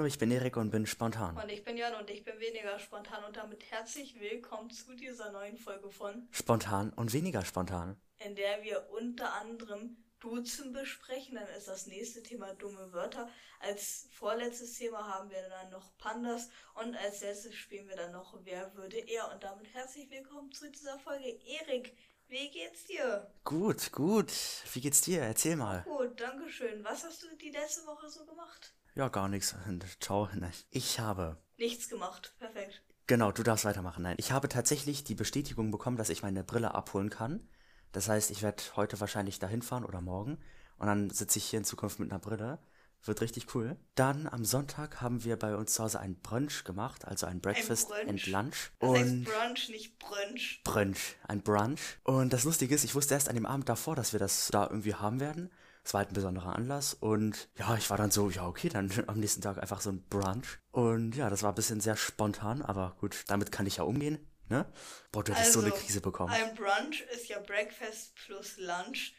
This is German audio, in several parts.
Hallo, ich bin Erik und bin spontan. Und ich bin Jan und ich bin weniger spontan und damit herzlich willkommen zu dieser neuen Folge von Spontan und weniger spontan. in der wir unter anderem Duzen besprechen. Dann ist das nächste Thema dumme Wörter. Als vorletztes Thema haben wir dann noch Pandas und als letztes spielen wir dann noch Wer würde er. Und damit herzlich willkommen zu dieser Folge. Erik, wie geht's dir? Gut, gut. Wie geht's dir? Erzähl mal. Gut, danke schön. Was hast du die letzte Woche so gemacht? Ja, gar nichts. Ciao. Nein. Ich habe. Nichts gemacht. Perfekt. Genau, du darfst weitermachen. Nein, ich habe tatsächlich die Bestätigung bekommen, dass ich meine Brille abholen kann. Das heißt, ich werde heute wahrscheinlich dahin fahren oder morgen. Und dann sitze ich hier in Zukunft mit einer Brille. Wird richtig cool. Dann am Sonntag haben wir bei uns zu Hause ein Brunch gemacht, also ein Breakfast Brunch? and Lunch. Das und heißt Brunch, nicht Brunch. Brunch, ein Brunch. Und das Lustige ist, ich wusste erst an dem Abend davor, dass wir das da irgendwie haben werden. Es war halt ein besonderer Anlass und ja, ich war dann so, ja, okay, dann am nächsten Tag einfach so ein Brunch. Und ja, das war ein bisschen sehr spontan, aber gut, damit kann ich ja umgehen, ne? Boah, du hättest so eine Krise bekommen. Ein Brunch ist ja Breakfast plus Lunch.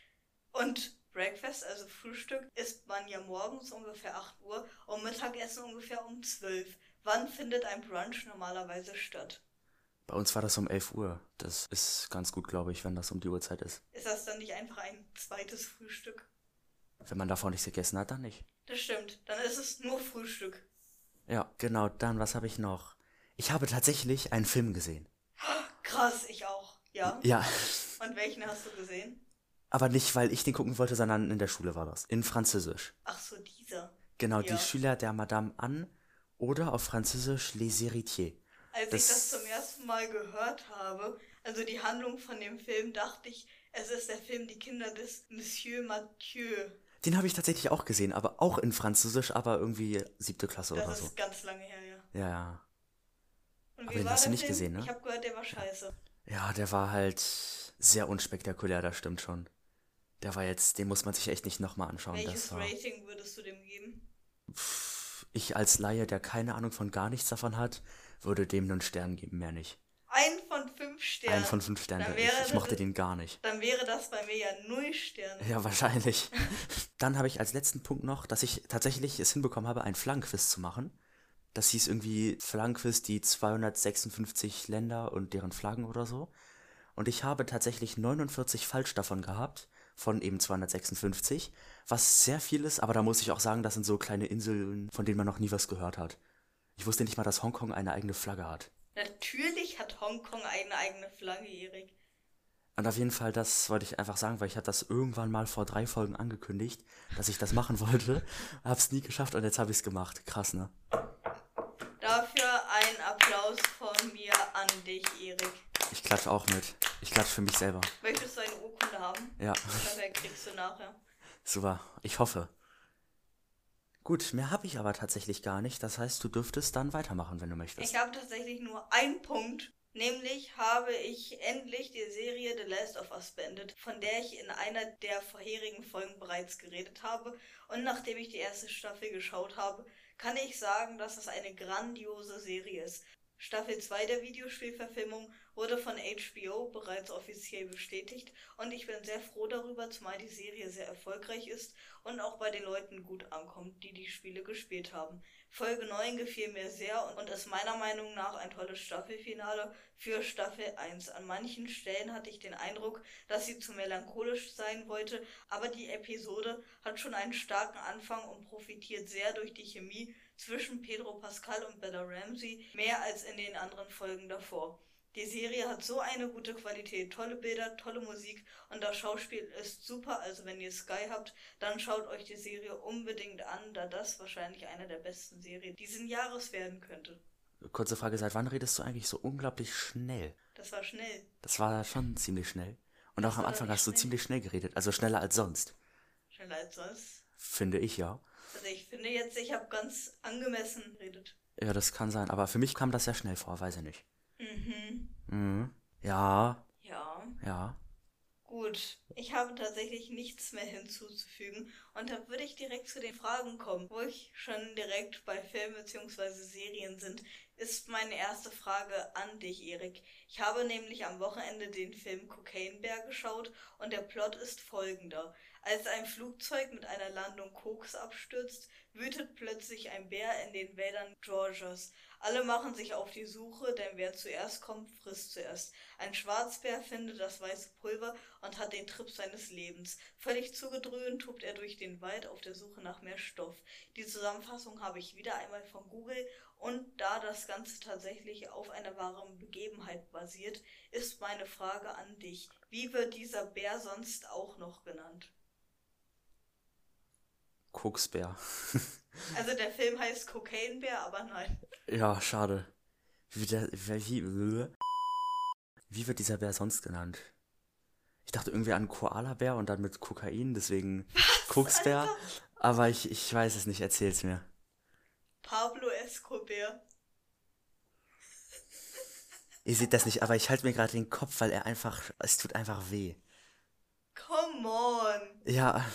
Und Breakfast, also Frühstück, isst man ja morgens ungefähr 8 Uhr und Mittagessen ungefähr um 12. Wann findet ein Brunch normalerweise statt? Bei uns war das um 11 Uhr. Das ist ganz gut, glaube ich, wenn das um die Uhrzeit ist. Ist das dann nicht einfach ein zweites Frühstück? Wenn man davor nichts gegessen hat, dann nicht. Das stimmt. Dann ist es nur Frühstück. Ja, genau, dann, was habe ich noch? Ich habe tatsächlich einen Film gesehen. Krass, ich auch. Ja. Ja, Und welchen hast du gesehen? aber nicht, weil ich den gucken wollte, sondern in der Schule war das. In Französisch. Ach so, dieser. Genau, Ja. die Schüler der Madame Anne oder auf Französisch Les Héritiers. Als Das- ich das zum ersten Mal gehört habe, also die Handlung von dem Film, dachte ich, es ist der Film Die Kinder des Monsieur Mathieu. Den habe ich tatsächlich auch gesehen, aber auch in Französisch, aber irgendwie siebte Klasse Das oder ist so. ganz lange her, ja. Ja, ja. Aber den hast du nicht Film? gesehen, ne? Ich habe gehört, der war scheiße. Ja, der war halt sehr unspektakulär, das stimmt schon. Der war jetzt, den muss man sich echt nicht nochmal anschauen. Welches Das war, Rating würdest du dem geben? ich als Laie, der keine Ahnung von gar nichts davon hat, würde dem nur einen Stern geben, mehr nicht. Ein von fünf Sternen. Einen von fünf Sternen. Dann Ich, ich mochte das- den gar nicht. Dann wäre das bei mir ja null Sterne. Ja, wahrscheinlich. Dann habe ich als letzten Punkt noch, dass ich tatsächlich es hinbekommen habe, ein Flaggenquiz zu machen. Das hieß irgendwie Flaggenquiz, die 256 Länder und deren Flaggen oder so. Und ich habe tatsächlich 49 falsch davon gehabt, von eben 256, was sehr viel ist, aber da muss ich auch sagen, das sind so kleine Inseln, von denen man noch nie was gehört hat. Ich wusste nicht mal, dass Hongkong eine eigene Flagge hat. Natürlich hat Hongkong eine eigene Flagge, Erik. Und auf jeden Fall, das wollte ich einfach sagen, weil ich habe das irgendwann mal vor drei Folgen angekündigt, dass ich das machen wollte. Hab's nie geschafft und jetzt habe ich's gemacht. Krass, ne? Dafür ein Applaus von mir an dich, Erik. Ich klatsche auch mit. Ich klatsche für mich selber. Möchtest du eine Urkunde haben? Ja, Dafür kriegst du nachher. super. Ich hoffe. Gut, mehr habe ich aber tatsächlich gar nicht. Das heißt, du dürftest dann weitermachen, wenn du möchtest. Ich habe tatsächlich nur einen Punkt. Nämlich habe ich endlich die Serie The Last of Us beendet, von der ich in einer der vorherigen Folgen bereits geredet habe. Und nachdem ich die erste Staffel geschaut habe, kann ich sagen, dass es eine grandiose Serie ist. Staffel 2 der Videospielverfilmung wurde von HBO bereits offiziell bestätigt und ich bin sehr froh darüber, zumal die Serie sehr erfolgreich ist und auch bei den Leuten gut ankommt, die die Spiele gespielt haben. Folge 9 gefiel mir sehr und ist meiner Meinung nach ein tolles Staffelfinale für Staffel 1. An manchen Stellen hatte ich den Eindruck, dass sie zu melancholisch sein wollte, aber die Episode hat schon einen starken Anfang und profitiert sehr durch die Chemie zwischen Pedro Pascal und Bella Ramsey, mehr als in den anderen Folgen davor. Die Serie hat so eine gute Qualität, tolle Bilder, tolle Musik und das Schauspiel ist super. Also wenn ihr Sky habt, dann schaut euch die Serie unbedingt an, da das wahrscheinlich eine der besten Serien diesen Jahres werden könnte. Kurze Frage, seit wann redest du eigentlich so unglaublich schnell? Das war schnell. Das war schon ziemlich schnell. Und auch am Anfang hast du schnell. ziemlich schnell geredet. Also schneller als sonst. Schneller als sonst. Finde ich ja. Also ich finde jetzt, ich habe ganz angemessen geredet. Ja, das kann sein. Aber für mich kam das sehr schnell vor, weiß ich nicht. Mhm. Mhm. Ja, Ja. ja. Gut, ich habe tatsächlich nichts mehr hinzuzufügen und da würde ich direkt zu den Fragen kommen, wo ich schon direkt bei Filmen bzw. Serien sind. ist meine erste Frage an dich, Erik. Ich habe nämlich am Wochenende den Film Cocaine Bear geschaut und der Plot ist folgender. Als ein Flugzeug mit einer Landung Koks abstürzt, wütet plötzlich ein Bär in den Wäldern Georgias. Alle machen sich auf die Suche, denn wer zuerst kommt, frisst zuerst. Ein Schwarzbär findet das weiße Pulver und hat den Trip seines Lebens. Völlig zugedröhnt tobt er durch den Wald auf der Suche nach mehr Stoff. Die Zusammenfassung habe ich wieder einmal von Google und da das Ganze tatsächlich auf einer wahren Begebenheit basiert, ist meine Frage an dich. Wie wird dieser Bär sonst auch noch genannt? Koksbär. Also der Film heißt Cocaine Bär, aber nein. Ja, schade. Wie, der, wie, wie wird dieser Bär sonst genannt? Ich dachte irgendwie an Koala-Bär und dann mit Kokain, deswegen Koksbär. Aber ich, ich weiß es nicht, erzähl's mir. Pablo Escobar. Ihr seht das nicht, aber ich halte mir gerade den Kopf, weil er einfach, es tut einfach weh. Come on. Ja,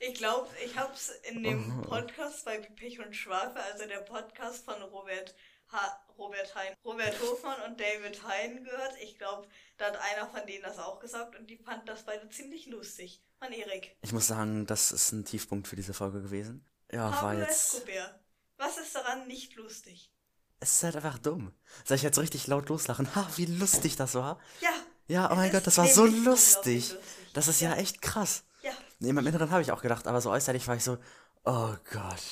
Ich glaube, ich habe es in dem Podcast bei Pech und Schwafe, also der Podcast von Robert ha Robert Hein, Robert Hofmann und David Hein gehört. Ich glaube, da hat einer von denen das auch gesagt und die fanden das beide ziemlich lustig. Mann, Erik. ich muss sagen, das ist ein Tiefpunkt für diese Folge gewesen. Ja, war Pablo jetzt. Escobar. Was ist daran nicht lustig? Es ist halt einfach dumm. Soll ich jetzt richtig laut loslachen? Ha, wie lustig das war. Ja. Ja, oh mein Gott, das war so unglaublich lustig. Das ist ja echt krass. Nee, im Inneren habe ich auch gedacht, aber so äußerlich war ich so, oh Gott.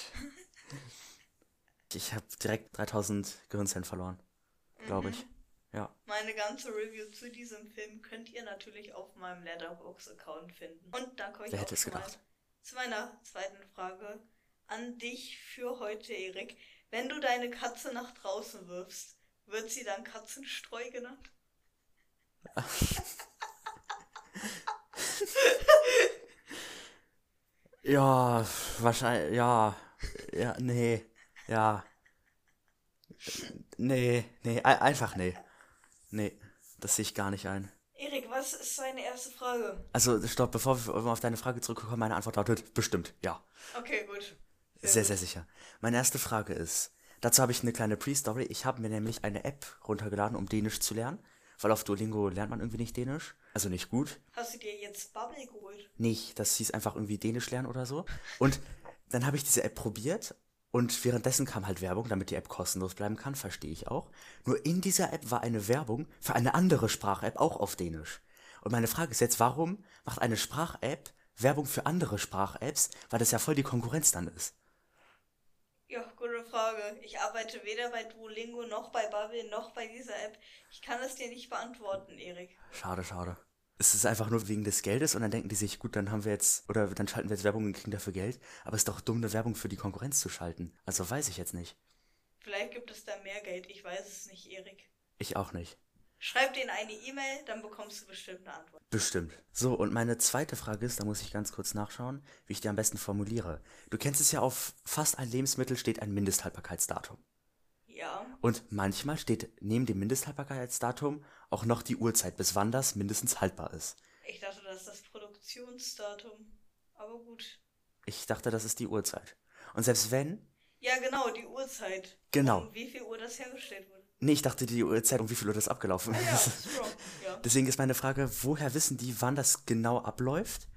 Ich habe direkt 3000 Gehirnzellen verloren, glaube ich. Ja. Meine ganze Review zu diesem Film könnt ihr natürlich auf meinem Letterboxd-Account finden. Und dann komme ich Wer auch es zu, gedacht? zu meiner zweiten Frage an dich für heute, Erik. Wenn du deine Katze nach draußen wirfst, wird sie dann Katzenstreu genannt? Ja, wahrscheinlich, ja. Ja, nee. Ja. Nee, nee, ein- einfach nee. Nee, das sehe ich gar nicht ein. Erik, was ist deine erste Frage? Also, stopp, bevor wir auf deine Frage zurückkommen, meine Antwort lautet bestimmt, ja. Okay, gut. Sehr, gut. sehr sicher. Meine erste Frage ist, dazu habe ich eine kleine Pre-Story. Ich habe mir nämlich eine App runtergeladen, um Dänisch zu lernen, weil auf Duolingo lernt man irgendwie nicht Dänisch. Also nicht gut. Hast du dir jetzt Bubble geholt? Nicht, das hieß einfach irgendwie Dänisch lernen oder so. Und dann habe ich diese App probiert und währenddessen kam halt Werbung, damit die App kostenlos bleiben kann, verstehe ich auch. Nur in dieser App war eine Werbung für eine andere Sprach-App auch auf Dänisch. Und meine Frage ist jetzt, warum macht eine Sprach-App Werbung für andere Sprach-Apps, weil das ja voll die Konkurrenz dann ist? Ja, gute Frage. Ich arbeite weder bei Duolingo noch bei Bubble noch bei dieser App. Ich kann es dir nicht beantworten, Erik. Schade, schade. Es ist einfach nur wegen des Geldes und dann denken die sich, gut, dann haben wir jetzt, oder dann schalten wir jetzt Werbung und kriegen dafür Geld. Aber es ist doch dumm, eine Werbung für die Konkurrenz zu schalten. Also weiß ich jetzt nicht. Vielleicht gibt es da mehr Geld, ich weiß es nicht, Erik. Ich auch nicht. Schreib denen eine E-Mail, dann bekommst du bestimmt eine Antwort. Bestimmt. So, und meine zweite Frage ist, da muss ich ganz kurz nachschauen, wie ich die am besten formuliere. Du kennst es ja, auf fast ein Lebensmittel steht ein Mindesthaltbarkeitsdatum. Ja, Und manchmal steht neben dem Mindesthaltbarkeitsdatum auch noch die Uhrzeit, bis wann das mindestens haltbar ist. ich dachte, das ist das Produktionsdatum. Aber gut. Ich dachte, das ist die Uhrzeit. Und selbst wenn, Ja, genau, die Uhrzeit. Genau. Um wie viel Uhr das hergestellt wurde. Nee, ich dachte die Uhrzeit, um wie viel Uhr das abgelaufen Ja, ist. strong. Ja. Deswegen ist meine Frage, woher wissen die, wann das genau abläuft?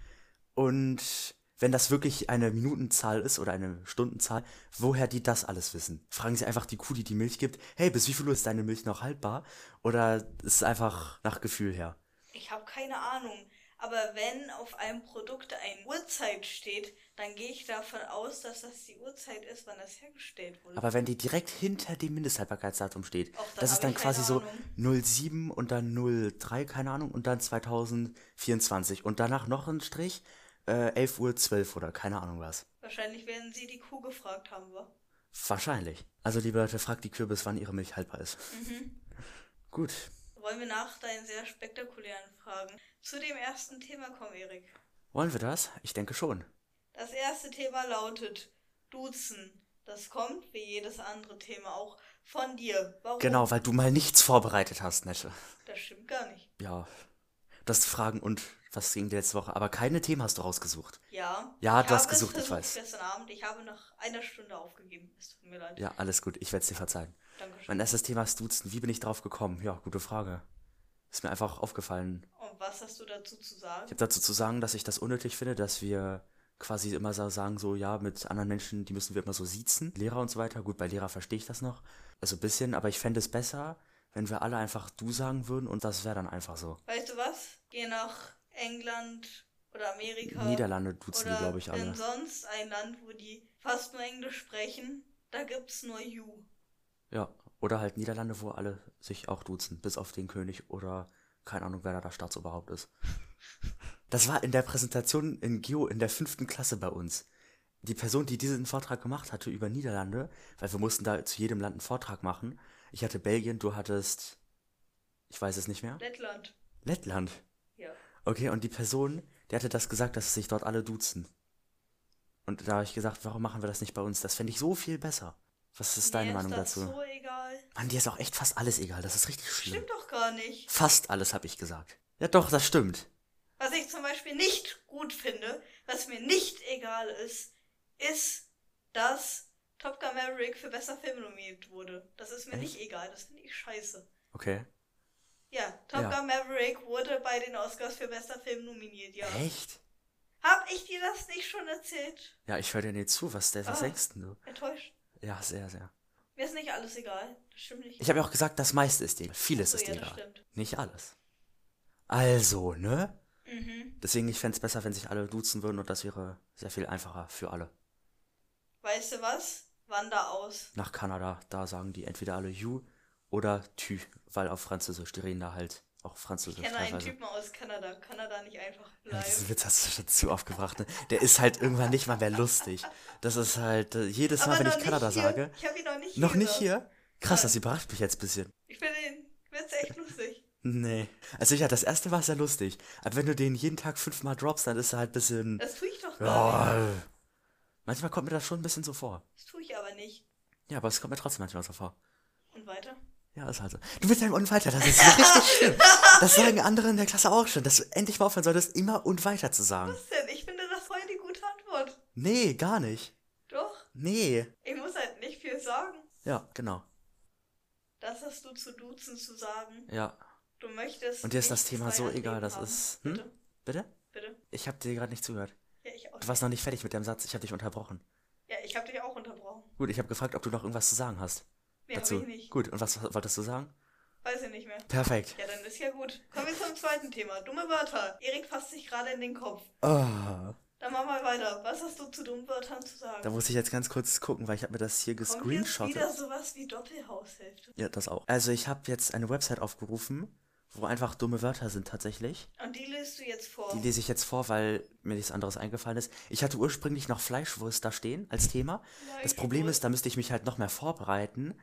Und wenn das wirklich eine Minutenzahl ist oder eine Stundenzahl, woher die das alles wissen? Fragen sie einfach die Kuh, die die Milch gibt, hey, bis wie viel Uhr ist deine Milch noch haltbar? Oder ist es einfach nach Gefühl her? Ich habe keine Ahnung. Aber wenn auf einem Produkt eine Uhrzeit steht, dann gehe ich davon aus, dass das die Uhrzeit ist, wann das hergestellt wurde. Aber wenn die direkt hinter dem Mindesthaltbarkeitsdatum steht, das ist dann quasi so 07 und dann 03, keine Ahnung, und dann 2024 und danach noch ein Strich, äh, 11 Uhr 12 oder keine Ahnung was. Wahrscheinlich werden sie die Kuh gefragt haben, wa? Wahrscheinlich. Also liebe Leute, fragt die Kürbis, wann ihre Milch haltbar ist. Mhm. Gut. Wollen wir nach deinen sehr spektakulären Fragen zu dem ersten Thema kommen, Erik? Wollen wir das? Ich denke schon. Das erste Thema lautet Duzen. Das kommt, wie jedes andere Thema auch, von dir. Warum? Genau, weil du mal nichts vorbereitet hast, Nette. Das stimmt gar nicht. Ja. Das Fragen und was ging die letzte Woche? Aber keine Themen hast du rausgesucht. Ja. Ja, du hast gesucht, ich weiß. Gestern Abend. Ich habe nach einer Stunde aufgegeben. Es tut mir leid. Ja, alles gut. Ich werde es dir verzeihen. Dankeschön. Mein erstes Thema ist Duzen. Wie bin ich drauf gekommen? Ja, gute Frage. Ist mir einfach aufgefallen. Und was hast du dazu zu sagen? Ich habe dazu zu sagen, dass ich das unnötig finde, dass wir quasi immer so sagen, so, ja, mit anderen Menschen, die müssen wir immer so siezen. Lehrer und so weiter. Gut, bei Lehrer verstehe ich das noch. Also ein bisschen, aber ich fände es besser, wenn wir alle einfach du sagen würden und das wäre dann einfach so. Weißt du was? Geh nach England oder Amerika. Niederlande duzen die, glaube ich, alle. in sonst ein Land, wo die fast nur Englisch sprechen. Da gibt's nur You. Ja, oder halt Niederlande, wo alle sich auch duzen, bis auf den König oder keine Ahnung, wer da der Staatsoberhaupt ist. Das war in der Präsentation in Geo in der fünften Klasse bei uns. Die Person, die diesen Vortrag gemacht hatte über Niederlande, weil wir mussten da zu jedem Land einen Vortrag machen. Ich hatte Belgien, du hattest, ich weiß es nicht mehr, Lettland. Lettland. Ja. Okay, und die Person, die hatte das gesagt, dass sich dort alle duzen. Und da habe ich gesagt, warum machen wir das nicht bei uns? Das fände ich so viel besser. Was ist deine Mir Meinung ist das dazu? so egal. Mann, dir ist auch echt fast alles egal. Das ist richtig schlimm. Stimmt doch gar nicht. Fast alles habe ich gesagt. Ja doch, das stimmt. Was ich zum Beispiel nicht gut finde, was mir nicht egal ist, ist, dass Top Gun Maverick für bester Film nominiert wurde. Das ist mir Echt? nicht egal, das finde ich scheiße. Okay. Ja, Top Ja. Gun Maverick wurde bei den Oscars für bester Film nominiert, ja. Echt? Hab ich dir das nicht schon erzählt? Ja, ich höre dir nicht zu. Was, der- was Ah. denkst denn du? Enttäuscht. Ja, sehr, sehr. Mir ist nicht alles egal. Das stimmt nicht. Ich habe ja auch gesagt, das meiste ist dir. egal. Vieles So, ist ja, dir egal. stimmt. Nicht alles. Also, ne? Mhm. Deswegen, ich fände es besser, wenn sich alle duzen würden und das wäre sehr viel einfacher für alle. Weißt du was? Wander aus. Nach Kanada, da sagen die entweder alle you oder tu, weil auf Französisch, die reden da halt auch Ich Französisch kenne einen. Typen aus Kanada. Kanada nicht einfach Ja, diesen bleiben. Witz hast du schon zu oft gebracht, ne? Der ist halt irgendwann nicht mal mehr lustig. Das ist halt, äh, jedes Mal, Aber wenn noch ich nicht Kanada hier. sage. Ich habe ihn noch nicht Noch hier nicht gesagt. hier? Krass, das überrascht mich jetzt ein bisschen. Ich finde den Witz echt lustig. Nee. Also ja, das erste war sehr lustig. Aber wenn du den jeden Tag fünfmal droppst, dann ist er halt ein bisschen. Das tue ich doch gar nicht. Ja. Manchmal kommt mir das schon ein bisschen so vor. Das tue ich aber nicht. Ja, aber es kommt mir trotzdem manchmal so vor. Und weiter? Ja, ist halt so. Du bist ein und weiter, das ist so richtig schlimm. Das sagen andere in der Klasse auch schon, dass du endlich mal aufhören solltest, immer und weiter zu sagen. Was denn? Ich finde das voll die gute Antwort. Nee, gar nicht. Doch. Nee. Ich muss halt nicht viel sagen. Ja, genau. Das hast du zu duzen zu sagen. Ja. Du möchtest. Und dir ist das Thema so egal, das haben. ist- hm? Bitte, Bitte? bitte. Ich hab dir gerade nicht zugehört. Ja, ich auch. Du warst noch nicht fertig mit deinem Satz, ich hab dich unterbrochen. Ja, ich habe dich auch unterbrochen. Gut, ich habe gefragt, ob du noch irgendwas zu sagen hast. Hab dazu. Gut, und was wolltest du sagen? Weiß ich nicht mehr. Perfekt. Ja, dann ist ja gut. Kommen wir zum zweiten Thema. Dumme Wörter. Erik fasst sich gerade in den Kopf. Oh, Dann mach mal weiter. Was hast du zu dummen Wörtern zu sagen? da muss ich jetzt ganz kurz gucken, weil ich habe mir das hier gescreenshottet. wieder sowas wie Doppelhaushälfte. Ja, das auch. Also ich habe jetzt eine Website aufgerufen, wo einfach dumme Wörter sind tatsächlich. Und die liest du jetzt vor. Die lese ich jetzt vor, weil mir nichts anderes eingefallen ist. Ich hatte ursprünglich noch Fleischwurst da stehen als Thema. Das Problem ist, da müsste ich mich halt noch mehr vorbereiten.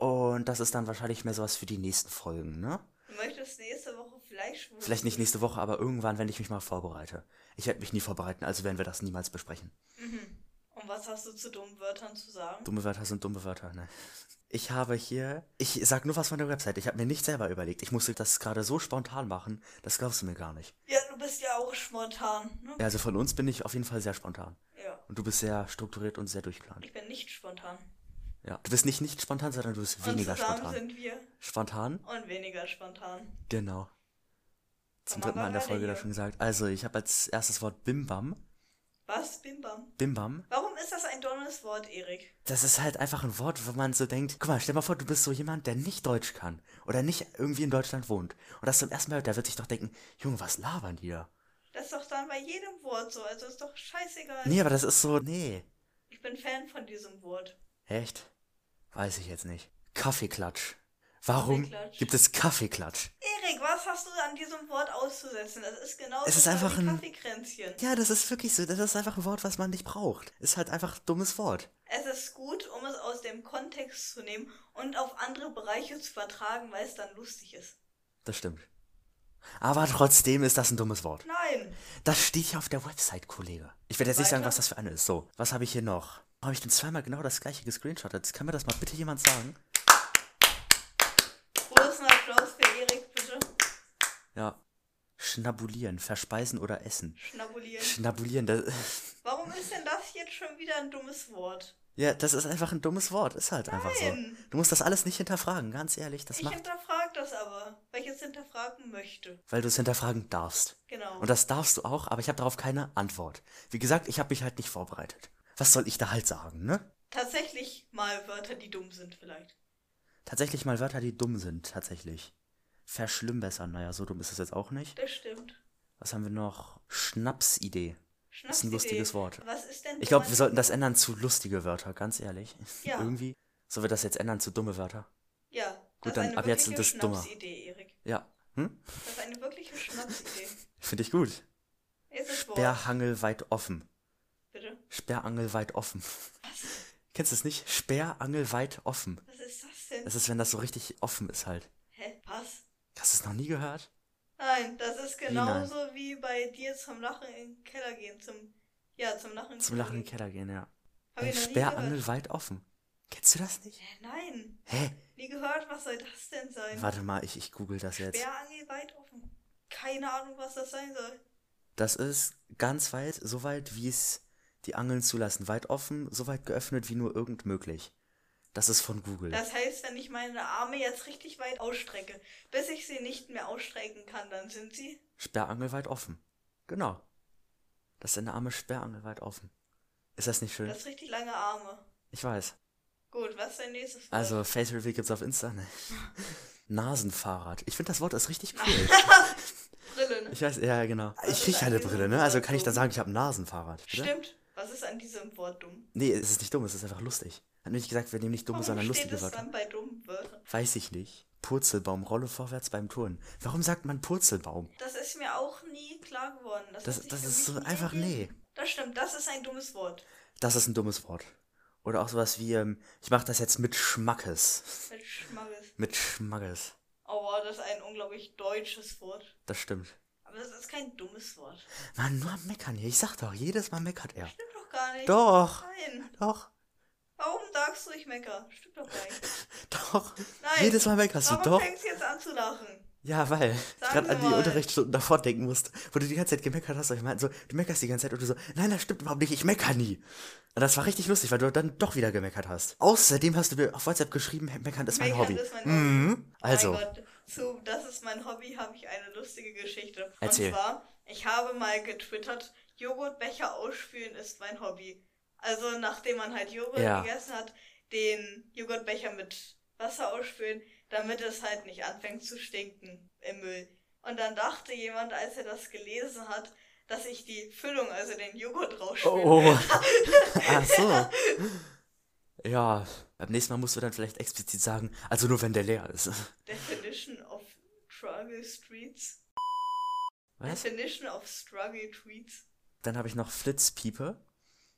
Und das ist dann wahrscheinlich mehr sowas für die nächsten Folgen, ne? Du möchtest nächste Woche Fleischwurst. Vielleicht nicht nächste Woche, aber irgendwann, wenn ich mich mal vorbereite. Ich werde mich nie vorbereiten, also werden wir das niemals besprechen. Und was hast du zu dummen Wörtern zu sagen? Dumme Wörter sind dumme Wörter, ne? Ich habe hier, ich sag nur was von der Website. Ich habe mir nicht selber überlegt. Ich musste das gerade so spontan machen, das glaubst du mir gar nicht. Ja, du bist ja auch spontan. Ne? Ja, also von uns bin ich auf jeden Fall sehr spontan. Ja. Und du bist sehr strukturiert und sehr durchgeplant. Ich bin nicht spontan. Ja. Du bist nicht nicht spontan, sondern du bist Und weniger spontan. sind wir Spontan? und weniger spontan. Genau. Zum dritten Mal in der Folge da schon gesagt. Also, ich habe als erstes Wort Bimbam. Was? Bimbam. Bimbam. Warum ist das ein dummes Wort, Erik? Das ist halt einfach ein Wort, wo man so denkt, guck mal, stell mal vor, du bist so jemand, der nicht Deutsch kann oder nicht irgendwie in Deutschland wohnt. Und das zum ersten Mal, der wird sich doch denken, Junge, was labern die da? Das ist doch dann bei jedem Wort so, also ist doch scheißegal. Nee, aber das ist so, nee. Ich bin Fan von diesem Wort. Echt? Weiß ich jetzt nicht. Kaffeeklatsch. Warum Kaffeeklatsch. gibt es Kaffeeklatsch? Erik, was hast du an diesem Wort auszusetzen? Das ist genau Es ist einfach ein- Kaffeekränzchen. Ja, das ist wirklich so. Das ist einfach ein Wort, was man nicht braucht. Ist halt einfach ein dummes Wort. Es ist gut, um es aus dem Kontext zu nehmen und auf andere Bereiche zu übertragen, weil es dann lustig ist. Das stimmt. Aber trotzdem ist das ein dummes Wort. Nein. Das steht hier auf der Website, Kollege. Ich werde jetzt nicht sagen, Weiter? was das für eine ist. So, was habe ich hier noch? Habe ich denn zweimal genau das gleiche gescreenshottet? Jetzt kann mir das mal bitte jemand sagen? Großen Applaus für Erik, bitte. Ja. Schnabulieren, verspeisen oder essen. Schnabulieren. Schnabulieren, das, Warum ist denn das jetzt schon wieder ein dummes Wort? ja, das ist einfach ein dummes Wort. Ist halt einfach so. Nein. Du musst das alles nicht hinterfragen, ganz ehrlich. Das ich macht, hinterfrage das aber, weil ich es hinterfragen möchte. weil du es hinterfragen darfst. Genau. Und das darfst du auch, aber ich habe darauf keine Antwort. Wie gesagt, ich habe mich halt nicht vorbereitet. Was soll ich da halt sagen, ne? Tatsächlich mal Wörter, die dumm sind vielleicht. Tatsächlich mal Wörter, die dumm sind, tatsächlich. Verschlimmbessern, naja, so dumm ist es jetzt auch nicht. Das stimmt. Was haben wir noch? Schnapsidee. Schnapsidee. Ist ein lustiges Wort. Was ist denn Ich glaube, dummer- wir sollten das ändern zu lustige Wörter, ganz ehrlich. Ja. Irgendwie. Sollen wir das jetzt ändern zu dumme Wörter? Ja, Gut, das dann ist eine ab jetzt sind wirkliche es dummer. Schnapsidee, Erik. Ja. Hm? Das ist eine wirkliche Schnapsidee. Finde ich gut. Sperrhangel weit offen. Sperrangel weit offen. Was? Kennst du es nicht? Sperrangel weit offen. Was ist das denn? Das ist, wenn das so richtig offen ist halt. Hä? Was? Hast du es noch nie gehört? Nein, das ist genauso wie bei dir zum Lachen in den Keller gehen. Zum, ja, zum Lachen in den Zum Keller Lachen in den gehen. Keller gehen, ja. Hab ich noch nie Sperrangel gehört. weit offen. Kennst du das nicht? Hä, nein, Hä? nie gehört. Was soll das denn sein? Warte mal, ich, ich google das jetzt. Sperrangel weit offen. Keine Ahnung, was das sein soll. Das ist ganz weit, so weit, wie es die Angeln zulassen. Weit offen, so weit geöffnet, wie nur irgend möglich. Das ist von Google. Das heißt, wenn ich meine Arme jetzt richtig weit ausstrecke, bis ich sie nicht mehr ausstrecken kann, dann sind sie. Sperrangel weit offen. Genau. Das ist eine Arme Sperrangel weit offen. Ist das nicht schön? Das ist richtig lange Arme. Ich weiß. Gut, was ist dein nächstes Wort? Also, Face Reveal gibt's auf Insta. Ne? Nasenfahrrad. Ich finde das Wort ist richtig cool. Brille, ne? Ich weiß, ja, genau. Was Ich an eine Brille, ne? Also kann ich dann sagen, ich habe ein Nasenfahrrad. Bitte? Stimmt. Was ist an diesem Wort dumm? Nee, es ist nicht dumm, es ist einfach lustig. Hat nicht gesagt, wir nehmen nicht dumme, Warum sondern steht lustige es Wörter. dann bei dummen Wörtern? Weiß ich nicht. Purzelbaum, Rolle vorwärts beim Turnen. Warum sagt man Purzelbaum? Das ist mir auch nie klar geworden. Das, Das, das ist so einfach, nee. Das stimmt, das ist ein dummes Wort. Das ist ein dummes Wort. Oder auch sowas wie, ähm, ich mache das jetzt mit Schmackes. Mit Schmackes. Mit Schmackes. Aber das ist ein unglaublich deutsches Wort. Das stimmt. Aber das ist kein dummes Wort. Mann, nur am Meckern hier. Ich sag doch, jedes Mal meckert er. Stimmt doch gar nicht. Doch, Nein. doch, Warum sagst du, ich mecker? Stimmt doch gar nicht. doch. Nein. Jedes Mal meckerst du, Warum doch. fängst du jetzt an zu lachen? Ja, weil ich gerade an die. Unterrichtsstunden davor denken musste, wo du die ganze Zeit gemeckert hast. Und ich meinte so, du meckerst die ganze Zeit und du so, nein, das stimmt überhaupt nicht, ich mecker nie. Und das war richtig lustig, weil du dann doch wieder gemeckert hast. Außerdem hast du mir auf WhatsApp geschrieben, meckern ist mein Meckern Hobby. ist mein Hobby. Mhm. Also, Mein Gott, zu Das ist mein Hobby, habe ich eine lustige Geschichte. Erzähl. Und zwar, ich habe mal getwittert, Joghurtbecher ausspülen ist mein Hobby. Also nachdem man halt Joghurt Ja. gegessen hat, den Joghurtbecher mit Wasser ausspülen, damit es halt nicht anfängt zu stinken im Müll. Und dann dachte jemand, als er das gelesen hat, dass ich die Füllung, also den Joghurt rausspüle. oh. Ach so. Ja, beim nächsten Mal musst du dann vielleicht explizit sagen, also nur wenn der leer ist. Definition of Struggle Streets. Was? Definition of Struggle Tweets. Dann habe ich noch Flitzpiepe.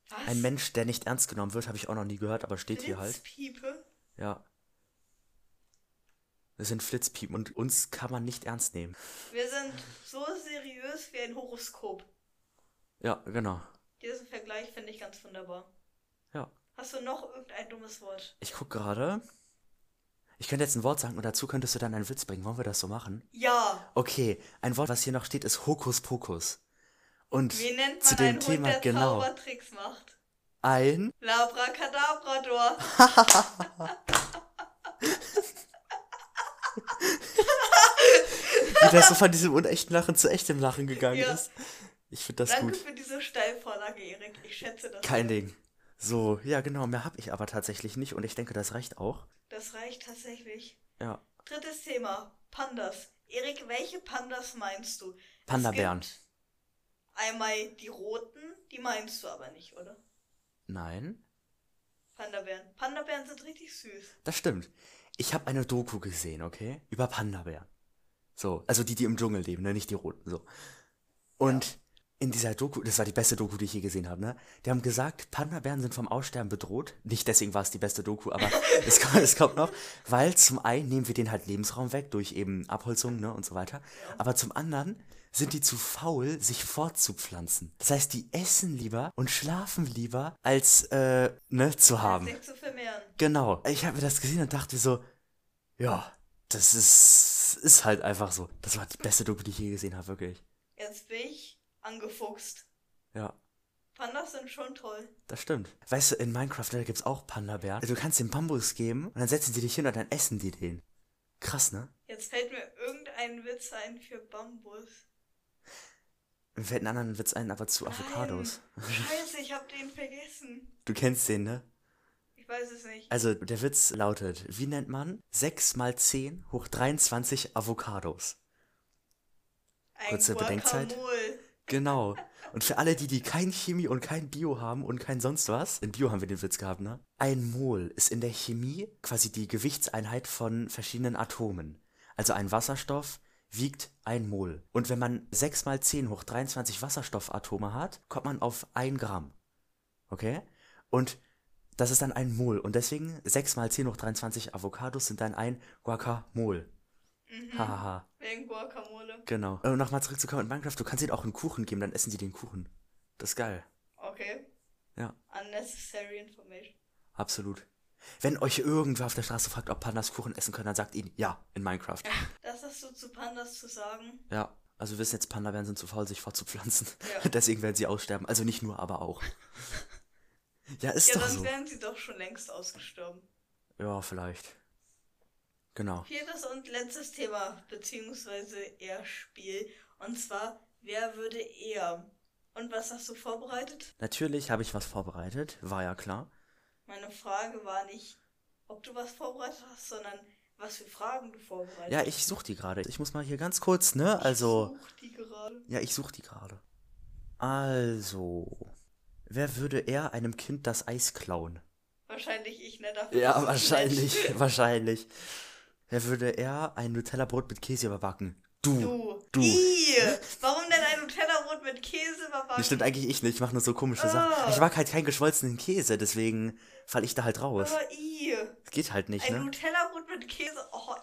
Was? Ein Mensch, der nicht ernst genommen wird, habe ich auch noch nie gehört, aber steht hier halt. Blitzpiepe? Ja. Wir sind Flitzpiepen und uns kann man nicht ernst nehmen. Wir sind so seriös wie ein Horoskop. Ja, genau. Diesen Vergleich finde ich ganz wunderbar. Ja. Hast du noch irgendein dummes Wort? Ich guck gerade. Ich könnte jetzt ein Wort sagen und dazu könntest du dann einen Witz bringen. Wollen wir das so machen? Ja. Okay, ein Wort, was hier noch steht, ist Hokuspokus. Und Wie nennt man zu dem einen Thema Hund, der genau. Zaubertricks macht? Ein. Labracadabrador. Wie das so von diesem unechten Lachen zu echtem Lachen gegangen Ja. ist. Ich finde das Danke gut. für diese Steilvorlage, Erik. Ich schätze das. Kein Ding. So, ja genau, mehr habe ich aber tatsächlich nicht und ich denke, das reicht auch. Das reicht tatsächlich. Ja. Drittes Thema. Pandas. Erik, welche Pandas meinst du? Panda-Bären. Einmal die roten, die meinst du aber nicht, oder? Nein, Panda-Bären. Panda-Bären sind richtig süß. das stimmt. Ich habe eine Doku gesehen, okay? Über Panda-Bären. So, also die, die im Dschungel leben, ne? Nicht die roten, so. Und in dieser Doku, das war die beste Doku, die ich je gesehen habe, ne? Die haben gesagt, Panda-Bären sind vom Aussterben bedroht. Nicht deswegen war es die beste Doku, aber es, kommt, es kommt noch. Weil zum einen nehmen wir denen halt Lebensraum weg durch eben Abholzung, ne? Und so weiter. Aber zum anderen sind die zu faul, sich fortzupflanzen. Das heißt, die essen lieber und schlafen lieber, als, äh, ne, zu haben. Sich zu vermehren. Genau. Ich habe mir das gesehen und dachte so, ja, das ist ist halt einfach so. Das war die beste Doku, die ich je gesehen habe, wirklich. Jetzt bin ich angefuchst. Ja. Pandas sind schon toll. Das stimmt. Weißt du, in Minecraft, da gibt's auch Panda-Bären. Du kannst den Bambus geben und dann setzen sie dich hin und dann essen die den. Krass, ne? Jetzt fällt mir irgendein Witz ein für Bambus. Mir fällt einen anderen Witz ein, aber zu Avocados. Nein. Scheiße, ich hab den vergessen. Du kennst den, ne? Ich weiß es nicht. Also, der Witz lautet, wie nennt man 6 mal 10 hoch 23 Avocados? Ein kurze Bedenkzeit. Guacamole. Genau. Und für alle, die, die kein Chemie und kein Bio haben und kein sonst was, in Bio haben wir den Witz gehabt, ne? Ein Mol ist in der Chemie quasi die Gewichtseinheit von verschiedenen Atomen. Also ein Wasserstoff wiegt ein Mol. Und wenn man 6 mal 10 hoch 23 Wasserstoffatome hat, kommt man auf 1 Gramm. Okay? Und das ist dann ein Mol. Und deswegen 6 mal 10 hoch 23 Avocados sind dann ein Guacamole. Hahaha. Wegen Guacamole. Genau. Und nochmal zurückzukommen in Minecraft, du kannst ihnen auch einen Kuchen geben, dann essen sie den Kuchen. Das ist geil. Okay. Ja, Unnecessary information. absolut. Wenn euch irgendwer auf der Straße fragt, ob Pandas Kuchen essen können, dann sagt ihnen ja in Minecraft. Das hast du zu Pandas zu sagen. Ja. Also wir wissen jetzt, Panda-Bären sind zu faul, sich fortzupflanzen. Ja. Deswegen werden sie aussterben. Also nicht nur, aber auch. Ja, ist Ja, doch so. wären sie doch schon längst ausgestorben. Ja, vielleicht. Genau. Viertes und letztes Thema, beziehungsweise eher Spiel. Und zwar, wer würde eher? Und was hast du vorbereitet? Natürlich habe ich was vorbereitet, war ja klar. Meine Frage war nicht, ob du was vorbereitet hast, sondern was für Fragen du vorbereitet Ja, ich suche die gerade. Ich muss mal hier ganz kurz, ne? Also. Such die gerade. Ja, ich suche die gerade. Also. Wer würde eher einem Kind das Eis klauen? Wahrscheinlich ich, ne? Dafür Ja, wahrscheinlich, wahrscheinlich. Wer würde eher ein Nutella-Brot mit Käse überbacken? Du. Du. Du. I. Warum mit Käse überbacken? Das stimmt eigentlich ich nicht, ich mache nur so komische Sachen. Ah. Ich mag halt keinen geschmolzenen Käse, deswegen falle ich da halt raus. Aber I. Das geht halt nicht, Ein ne? Nutella-Brot mit Käse. Oh,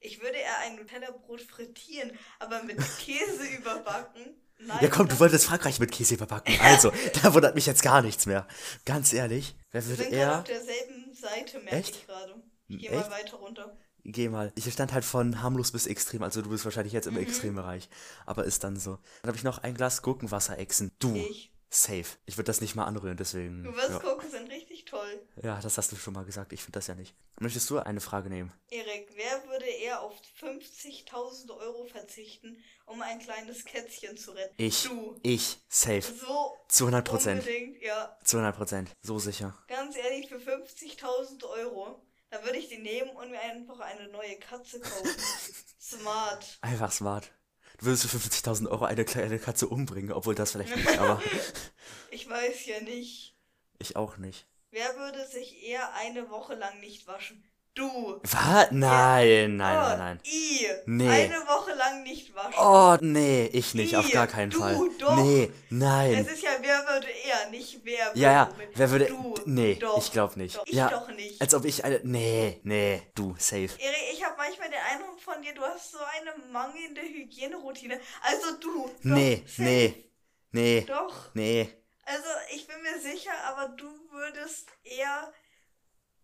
ich würde eher ein Nutella-Brot frittieren, aber mit Käse überbacken. Nein. Ja komm, du wolltest Frankreich mit Käse überbacken. Also, da wundert mich jetzt gar nichts mehr. Ganz ehrlich, wer Wir würde sind gerade eher... auf derselben Seite, merke Echt? ich gerade. Ich geh Echt? mal weiter runter. Geh mal. Ich stand halt von harmlos bis extrem, also du bist wahrscheinlich Mhm. jetzt im Extrembereich. Aber ist dann so. Dann habe ich noch ein Glas Gurkenwasser exen. Du. Ich. Safe. Ich würde das nicht mal anrühren, deswegen. Du wirst ja. gucken, sind richtig toll. ja, das hast du schon mal gesagt. Ich finde das ja nicht. Möchtest du eine Frage nehmen? Erik, wer würde eher auf 50.000 Euro verzichten, um ein kleines Kätzchen zu retten? Ich. Du. Ich. Safe. So Zu 100 Prozent. unbedingt, ja. Zu 100 Prozent. So sicher. Ganz ehrlich, für 50.000 Euro, da würde ich die nehmen und mir einfach eine neue Katze kaufen. Smart. Einfach smart. Du würdest für 50.000 Euro eine kleine Katze umbringen, obwohl das vielleicht nicht, aber Ich weiß ja nicht. ich auch nicht. Wer würde sich eher eine Woche lang nicht waschen? Du. Was? Nein, nein, oh, nein, nein. I. Nee. Eine Woche lang nicht waschen. Oh, nee, ich nicht, auf Ih, gar keinen du, Fall. doch. Nee, Es nein. ist ja, wer würde eher, nicht wer würde. Ja, ja, wer würde. Du. Nee, doch, ich glaube nicht. Doch, ich ja, doch nicht. als ob ich eine. Nee, nee, du, safe. Erik, ich habe manchmal den Eindruck von dir, du hast so eine mangelnde Hygieneroutine. Also du. Doch, Nee, safe. nee, nee, Doch. nee. Also ich bin mir sicher, aber du würdest eher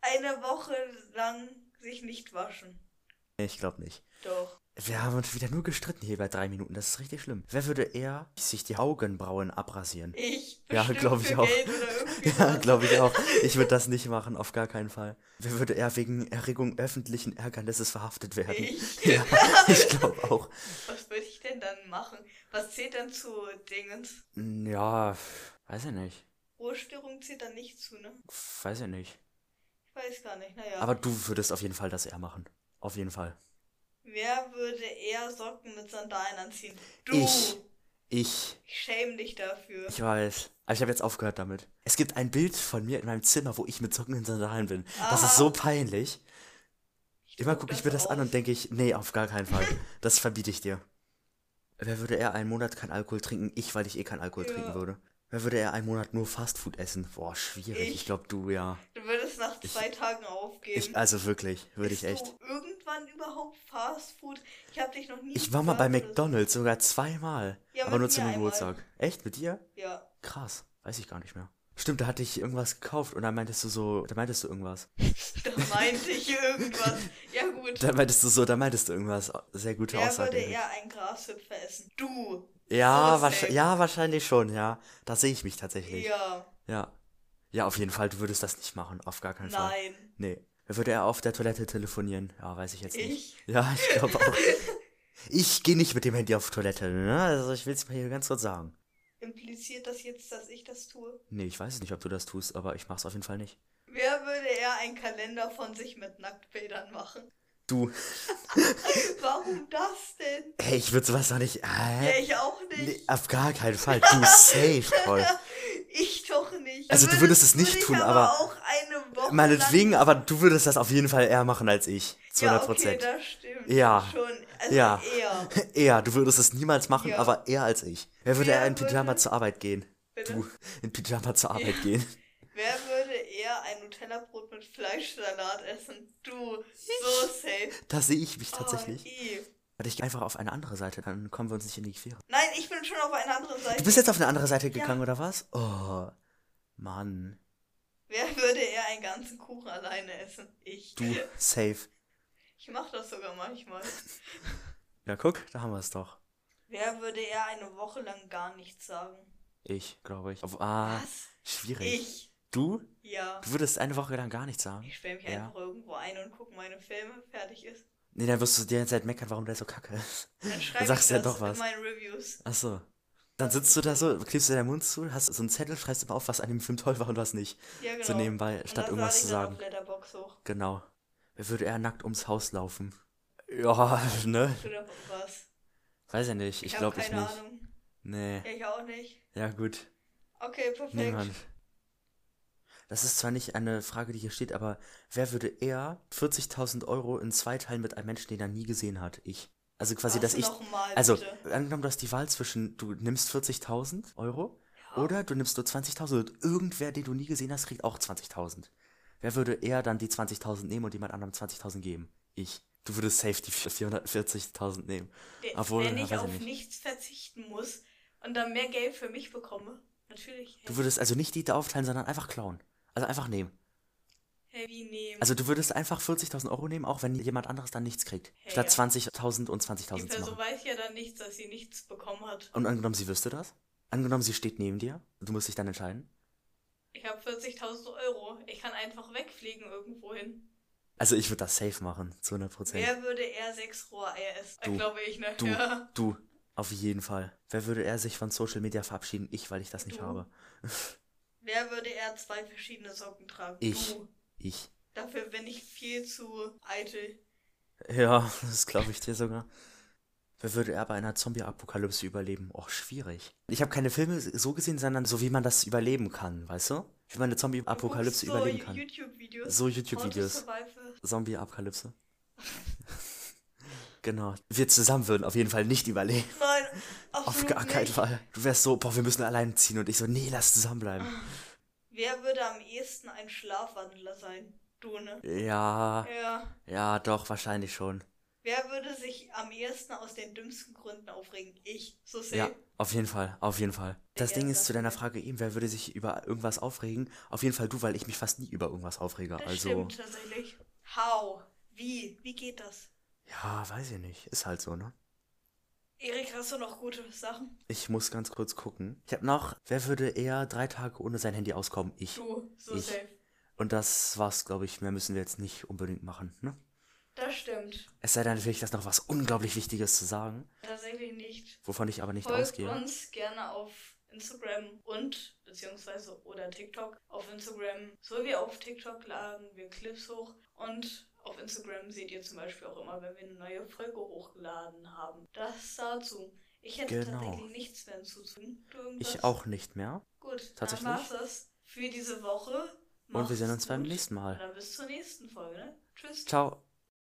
eine Woche lang sich nicht waschen. Ich glaube nicht. Doch. Wir haben uns wieder nur gestritten hier bei drei Minuten. Das ist richtig schlimm. Wer würde eher sich die Augenbrauen abrasieren? Ich. Ja, bestimmt glaub ich auch. Ja, glaube ich auch. Ich würde das nicht machen, auf gar keinen Fall. Wer würde eher wegen Erregung öffentlichen Ärgernisses verhaftet werden? Ich. Ja, ich glaube auch. Was würde ich denn dann machen? Was zählt dann zu Dingens? Ja, weiß ich nicht. Ruhestörung zählt dann nicht zu, ne? Weiß ich nicht. Ich weiß gar nicht, naja. Aber du würdest auf jeden Fall das eher machen. Auf jeden Fall. Wer würde eher Socken mit Sandalen anziehen? Du! Ich. Ich. Ich schäme dich dafür. Ich weiß. Aber ich habe jetzt aufgehört damit. Es gibt ein Bild von mir in meinem Zimmer, wo ich mit Socken in Sandalen bin. Das ist Ah. so peinlich. Immer druck gucke ich mir das an aus. und denke ich, nee, auf gar keinen Fall. Das verbiete ich dir. Wer würde eher einen Monat kein Alkohol trinken? Ich, weil ich eh keinen Alkohol Ja. trinken würde. Wer würde eher einen Monat nur Fastfood essen? Boah, schwierig. Ich, Ich. glaube, du, ja. Du würdest nach zwei Tagen aufgeben. Ich, also wirklich, würde ich echt. Du irgendwann überhaupt Fast Food? Ich habe dich noch nie. Ich war mal bei. McDonalds sogar zweimal. Ja, aber nur mir zum. Geburtstag. Echt? Mit dir? Ja. Krass. Weiß ich gar nicht mehr. Stimmt, da hatte ich irgendwas gekauft und dann meintest du so, da meintest du irgendwas. Da meinte ich irgendwas. Ja gut. Da meintest du so, da meintest du irgendwas. Sehr gute Wer Aussage. würde eher einen Grashüpfer essen? Du. Ja, safe. ja, wahrscheinlich schon, ja. Da sehe ich mich tatsächlich. Ja. Ja. Ja, auf jeden Fall, du würdest das nicht machen, auf gar keinen Fall. Nein. Nee. Wer würde er auf der Toilette telefonieren? Ja, weiß ich jetzt nicht. Ich? Ja, ich glaube auch. ich gehe nicht mit dem Handy auf Toilette, ne? Also ich will es mal hier ganz kurz sagen. Impliziert das jetzt, dass ich das tue? Nee, ich weiß nicht, ob du das tust, aber ich mach's auf jeden Fall nicht. Wer würde eher einen Kalender von sich mit Nacktbildern machen? Du. Warum das denn? Hey, ich würde sowas doch nicht. Ja, Hä? ich auch nicht. Nee, auf gar keinen Fall. Du safe, voll. Ich doch nicht. Also, du Würde- würdest es nicht würde tun, aber aber- auch eine Woche Meinetwegen, lang... aber du würdest das auf jeden Fall eher machen als ich. Zu Ja, 100 okay, Prozent. das stimmt. Ja. Schon. Also Ja. eher. Eher, du würdest es niemals machen, Ja. aber eher als ich. Wer würde Wer eher in Pyjama zur Arbeit gehen? Bitte? Du, in Pyjama zur Arbeit Ja. gehen. Wer würde eher ein Nutella-Brot mit Fleischsalat essen? Du. So safe. Da sehe ich mich tatsächlich. Oh. Warte ich einfach auf eine andere Seite, dann kommen wir uns nicht in die Quere. Nein, ich bin schon auf einer anderen Seite. Du bist jetzt auf eine andere Seite gegangen, oder was? Oh, Mann. Wer würde eher einen ganzen Kuchen alleine essen? Ich. Du, safe. Ich mach das sogar manchmal. Ja, guck, da haben wir es doch. Wer würde eher eine Woche lang gar nichts sagen? Ich, glaube ich. Auf, ah, Was? schwierig. Ich. Du? Ja. Du würdest eine Woche lang gar nichts sagen? Ich sperre mich Ja. einfach irgendwo ein und gucke meine Filme. Fertig ist. Nee, dann wirst du die ganze Zeit meckern, warum der so kacke ist. Dann schreibe sagst ich du ja doch was. in meinen Reviews. Ach so. Dann sitzt du da so, klebst dir deinen Mund zu, hast so einen Zettel, schreibst immer auf, was an dem Film toll war und was nicht. Ja, genau. So nebenbei, statt irgendwas zu ich dann sagen. Genau. Wer würde eher nackt ums Haus laufen? Ja, ne? Was? Weiß ja nicht. Ich hab glaube ich keine nicht. Ahnung. Nee. Ja, ich auch nicht. Ja, gut. Okay, perfekt. Niemand. Das ist zwar nicht eine Frage, die hier steht, aber wer würde eher 40.000 Euro in zwei teilen mit einem Menschen, den er nie gesehen hat? Ich. Also quasi, Was dass ich. nochmal, Also, bitte? angenommen, du hast die Wahl zwischen, du nimmst 40.000 Euro Ja. oder du nimmst nur 20.000 und irgendwer, den du nie gesehen hast, kriegt auch 20.000. Wer würde eher dann die 20.000 nehmen und jemand anderem 20.000 geben? Ich. Du würdest safe die 440.000 nehmen. Äh, Obwohl, Wenn ich auf ich nicht. nichts verzichten muss und dann mehr Geld für mich bekomme, natürlich. Du würdest also nicht die da aufteilen, sondern einfach klauen. Also einfach nehmen. Heavy nehmen. Also du würdest einfach 40.000 Euro nehmen, auch wenn jemand anderes dann nichts kriegt. Hey, statt ja. 20.000 und die 20.000 zu Person machen. weiß ja dann nichts, dass sie nichts bekommen hat. Und angenommen, sie wüsste das? Angenommen, sie steht neben dir. Du musst dich dann entscheiden. Ich habe 40.000 Euro. Ich kann einfach wegfliegen irgendwo hin. Also ich würde das safe machen, zu 100 Prozent. Wer würde eher sechs Rohreier essen? Glaube ich, ne? Du, Ja. du, auf jeden Fall. Wer würde er sich von Social Media verabschieden? Ich, weil ich das nicht Du. habe. Wer würde eher zwei verschiedene Socken tragen? Ich. Du. Ich. Dafür bin ich viel zu eitel. Ja, das glaube ich dir sogar. Wer würde er bei einer Zombie-Apokalypse überleben? Och, schwierig. Ich habe keine Filme so gesehen, sondern so, wie man das überleben kann, weißt du? Wie man eine Zombie-Apokalypse guckst überleben so kann. YouTube-Videos. So How to YouTube-Videos. Zombie-Apokalypse. genau. Wir zusammen würden auf jeden Fall nicht überleben. Nein, Auf absolut gar keinen nicht. Fall. Du wärst so, boah, wir müssen allein ziehen. Und ich so, nee, lass zusammenbleiben. Wer würde am ehesten ein Schlafwandler sein? Du, ne? Ja, Ja. ja, doch, wahrscheinlich schon. Wer würde sich am ehesten aus den dümmsten Gründen aufregen? Ich. So safe. Ja, auf jeden Fall, auf jeden Fall. Das Ja, Ding ist zu deiner. Frage eben, wer würde sich über irgendwas aufregen? Auf jeden Fall du, weil ich mich fast nie über irgendwas aufrege. Das Also, stimmt tatsächlich. How? Wie? Wie geht das? Ja, weiß ich nicht. Ist halt so, ne? Erik, hast du noch gute Sachen? Ich muss ganz kurz gucken. Ich habe noch, wer würde eher drei Tage ohne sein Handy auskommen? Ich. Du, so Ich. safe. Und das war's, glaube ich. Mehr müssen wir jetzt nicht unbedingt machen, ne? Das stimmt. Es sei denn natürlich, dass noch was unglaublich Wichtiges zu sagen, Tatsächlich nicht. wovon ich aber nicht Folgt ausgehe. uns gerne auf Instagram und beziehungsweise oder TikTok. Auf Instagram sowie auf TikTok laden wir Clips hoch und auf Instagram seht ihr zum Beispiel auch immer, wenn wir eine neue Folge hochgeladen haben. Das dazu. Ich hätte Genau. tatsächlich nichts mehr hinzuzufügen. Ich auch nicht mehr. Gut, Tatsächlich. dann war's das für diese Woche. Und wir sehen Macht's uns beim nächsten Und Mal. dann bis zur nächsten Folge. Ne? Tschüss. Ciao.